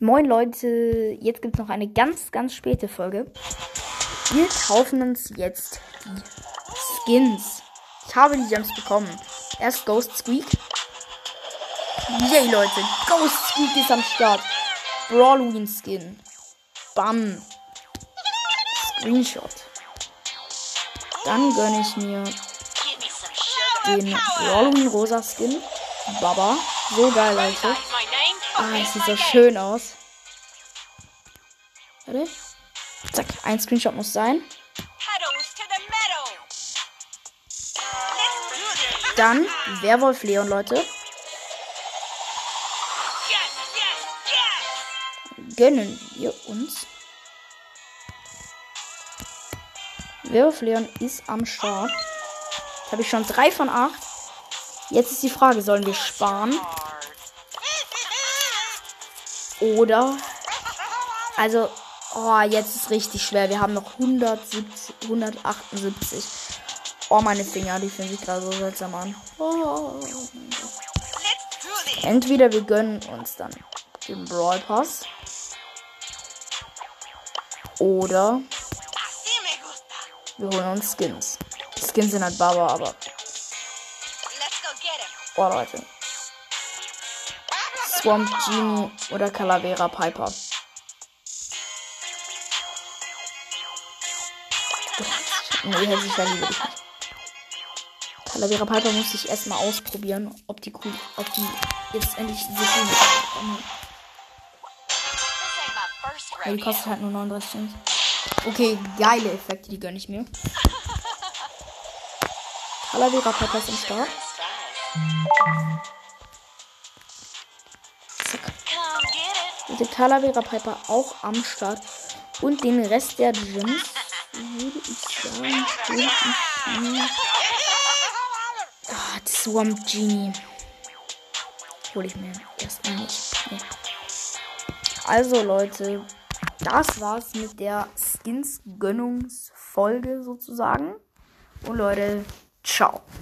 Moin Leute, jetzt gibt es noch eine ganz, ganz späte Folge. Wir kaufen uns jetzt die Skins. Ich habe die Gems bekommen. Erst Ghost Squeak. Yay Leute, Ghost Squeak ist am Start. Brawlween Skin. Bam. Screenshot. Dann gönne ich mir den Brawlween Rosa Skin. Baba. So geil, Leute. Ah, es sieht so schön aus. Warte. Zack, ein Screenshot muss sein. Dann Werwolf Leon, Leute. Gönnen wir uns. Werwolf Leon ist am Start. Habe ich schon drei von acht. Jetzt ist die Frage, sollen wir sparen? Oder. Also. Oh, jetzt ist richtig schwer. Wir haben noch 170, 178. Oh, meine Finger, die fühlen sich gerade so seltsam an. Oh. Entweder wir gönnen uns dann den Brawl Pass. Oder wir holen uns Skins. Skins sind halt Baba, aber. Oh, Leute. Swamp Genie oder Calavera Piper. Nee, hätte ich lieber nicht. Calavera Piper muss ich erstmal ausprobieren, ob die cool, ob die jetzt endlich so cool ist. Ja, die kostet halt nur 39 Cent. Okay, geile Effekte, die gönne ich mir. Calavera Piper ist im Start. Mit dem Calavera Piper auch am Start. Und den Rest der Gems würde ich sagen, würde ich mir. Ah, Swamp Genie. Hole ich mir erstmal nicht. Nee. Also Leute, das war's mit der Skins-Gönnungsfolge sozusagen. Und Leute, ciao.